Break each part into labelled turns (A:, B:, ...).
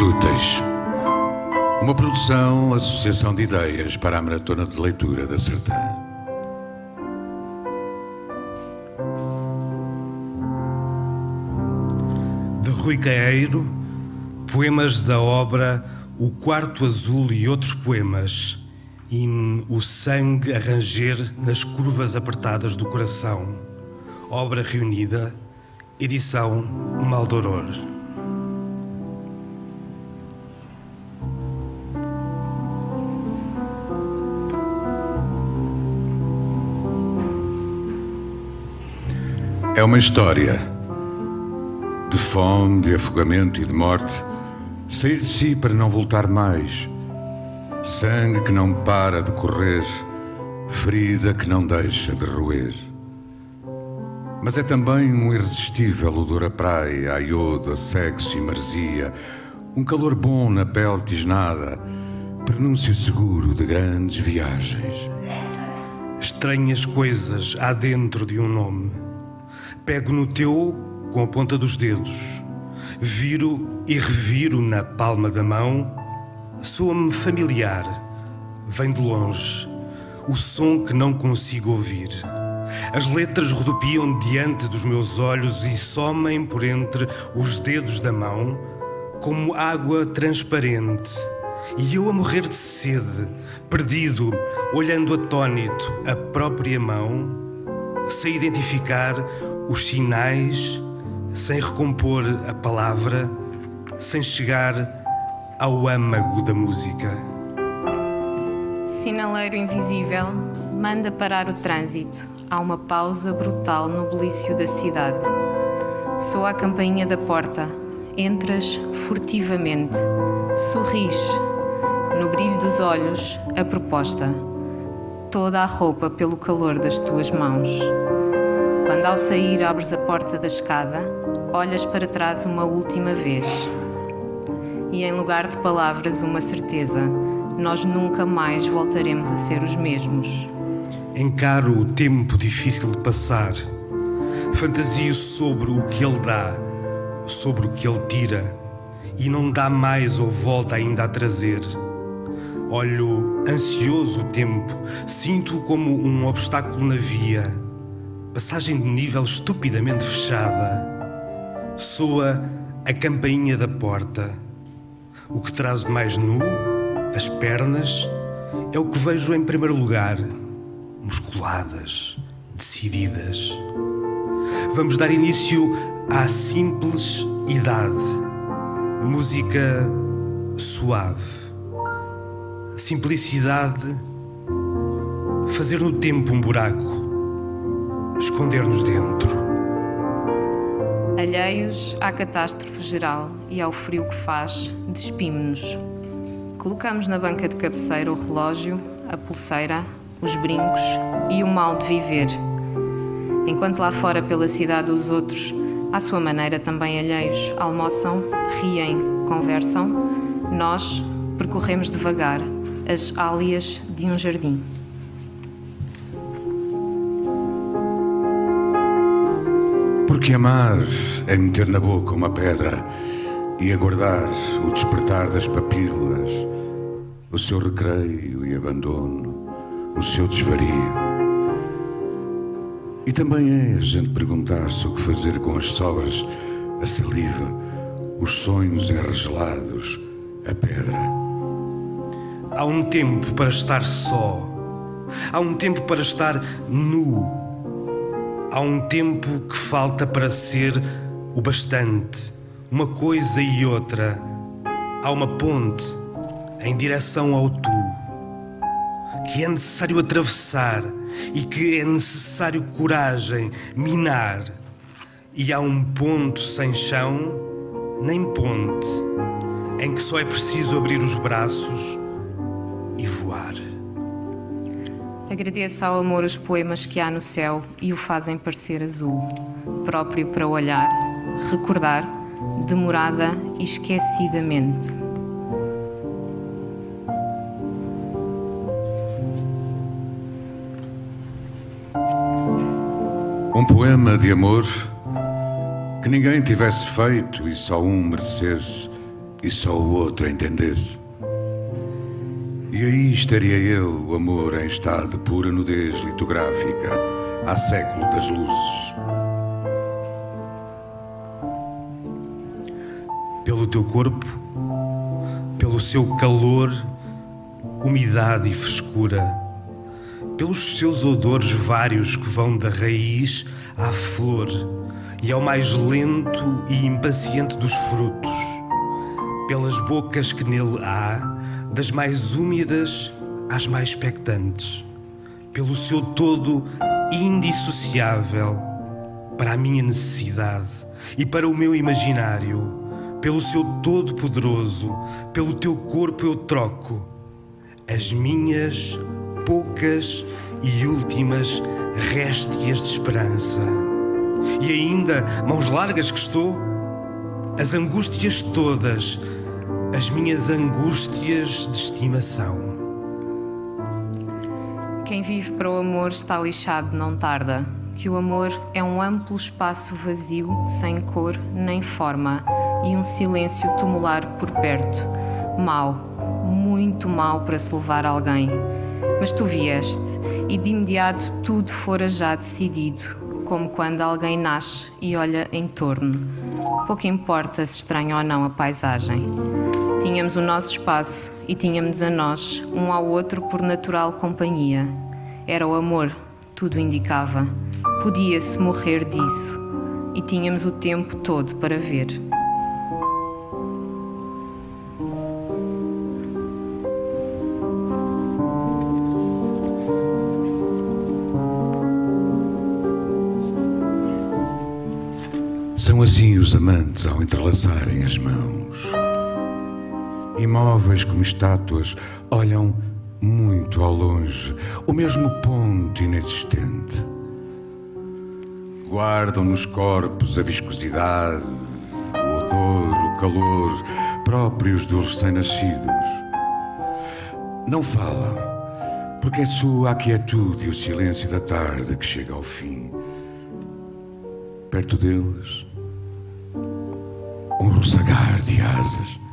A: Úteis. Uma produção, associação de ideias para a maratona de leitura da Sertã.
B: De Rui Caeiro, poemas da obra O Quarto Azul e outros poemas, in O Sangue a ranger nas curvas apertadas do coração. Obra reunida, edição Maldoror.
A: É uma história de fome, de afogamento e de morte. Sair de si para não voltar mais. Sangue que não para de correr, ferida que não deixa de roer. Mas é também um irresistível odor a praia, a iodo, a sexo e maresia, um calor bom na pele tisnada, prenúncio seguro de grandes viagens.
B: Estranhas coisas há dentro de um nome Pego no teu com a ponta dos dedos, viro e reviro na palma da mão, soa-me familiar, vem de longe, o som que não consigo ouvir. As letras rodopiam diante dos meus olhos e somem por entre os dedos da mão como água transparente. E eu a morrer de sede, perdido, olhando atônito a própria mão, sem identificar os sinais, sem recompor a palavra, sem chegar ao âmago da música.
C: Sinaleiro invisível manda parar o trânsito. Há uma pausa brutal no belício da cidade. Soa a campainha da porta. Entras furtivamente. Sorris. No brilho dos olhos, a proposta. Toda a roupa pelo calor das tuas mãos. Quando ao sair abres a porta da escada, olhas para trás uma última vez. E em lugar de palavras, uma certeza: nós nunca mais voltaremos a ser os mesmos.
B: Encaro o tempo difícil de passar. Fantasio sobre o que ele dá, sobre o que ele tira, e não dá mais ou volta ainda a trazer. Olho ansioso o tempo, sinto como um obstáculo na via passagem de nível estupidamente fechada, soa a campainha da porta. O que traz de mais nu, as pernas, é o que vejo em primeiro lugar, musculadas, decididas. Vamos dar início à simples idade, música suave, simplicidade, fazer no tempo um buraco esconder-nos dentro.
C: Alheios à catástrofe geral e ao frio que faz, despimos-nos. Colocamos na banca de cabeceira o relógio, a pulseira, os brincos e o mal de viver. Enquanto lá fora pela cidade os outros, à sua maneira também alheios, almoçam, riem, conversam, nós percorremos devagar as álias de um jardim.
A: Porque amar é meter na boca uma pedra e aguardar o despertar das papilas, o seu recreio e abandono, o seu desvario. E também é a gente perguntar-se o que fazer com as sobras, a saliva, os sonhos enregelados, a pedra.
B: Há um tempo para estar só. Há um tempo para estar nu Há um tempo que falta para ser o bastante, uma coisa e outra. Há uma ponte em direção ao tu, que é necessário atravessar e que é necessário coragem minar. E há um ponto sem chão, nem ponte, em que só é preciso abrir os braços e voar.
C: Agradeço ao amor os poemas que há no céu e o fazem parecer azul, próprio para olhar, recordar, demorada e esquecidamente.
A: Um poema de amor que ninguém tivesse feito e só um merecesse e só o outro entendesse. E aí estaria ele, o amor em estado de pura nudez litográfica, há século das luzes.
B: Pelo teu corpo, pelo seu calor, umidade e frescura, pelos seus odores vários que vão da raiz à flor e ao mais lento e impaciente dos frutos, pelas bocas que nele há, das mais úmidas às mais expectantes, pelo seu todo indissociável para a minha necessidade e para o meu imaginário, pelo seu todo poderoso, pelo teu corpo eu troco as minhas poucas e últimas réstias de esperança. E ainda, mãos largas que estou, as angústias todas, as minhas angústias de estimação.
C: Quem vive para o amor está lixado, não tarda. Que o amor é um amplo espaço vazio, sem cor nem forma, e um silêncio tumular por perto. Mau, muito mau para se levar alguém. Mas tu vieste, e de imediato tudo fora já decidido, como quando alguém nasce e olha em torno. Pouco importa se estranha ou não a paisagem. Tínhamos o nosso espaço e tínhamos a nós, um ao outro, por natural companhia. Era o amor, tudo indicava. Podia-se morrer disso e tínhamos o tempo todo para ver.
A: São assim os amantes ao entrelaçarem as mãos. Imóveis como estátuas, olham muito ao longe, o mesmo ponto inexistente. Guardam nos corpos a viscosidade, o odor, o calor próprios dos recém-nascidos. Não falam, porque é sua a quietude e o silêncio da tarde que chega ao fim. Perto deles, um roçagar de asas.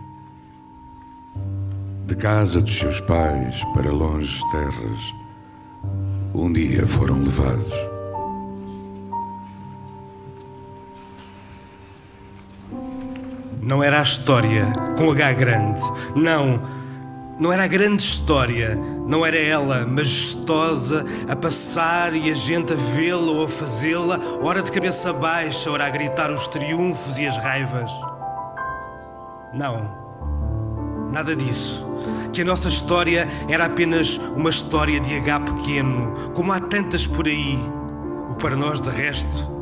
A: De casa dos seus pais para longes terras, um dia foram levados.
B: Não era a história com H grande, não. Não era a grande história, não era ela majestosa a passar e a gente a vê-la ou a fazê-la, ora de cabeça baixa, ora a gritar os triunfos e as raivas. Não, nada disso. Que a nossa história era apenas uma história de H pequeno, como há tantas por aí, o para nós de resto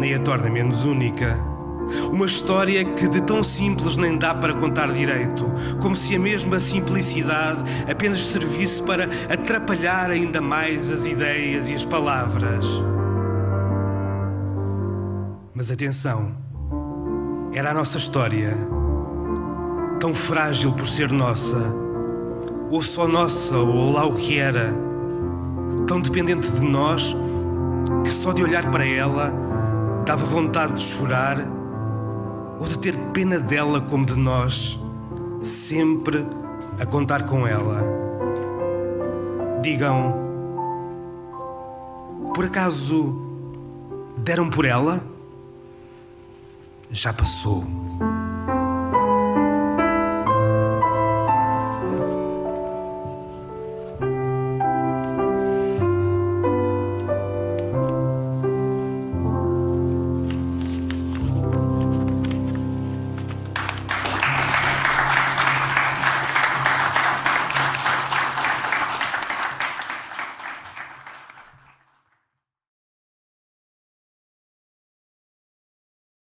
B: nem a torna menos única. Uma história que de tão simples nem dá para contar direito, como se a mesma simplicidade apenas servisse para atrapalhar ainda mais as ideias e as palavras. Mas atenção, era a nossa história, tão frágil por ser nossa, ou só nossa, ou lá o que era, tão dependente de nós que só de olhar para ela dava vontade de chorar ou de ter pena dela como de nós, sempre a contar com ela. Digam, por acaso deram por ela? Já passou.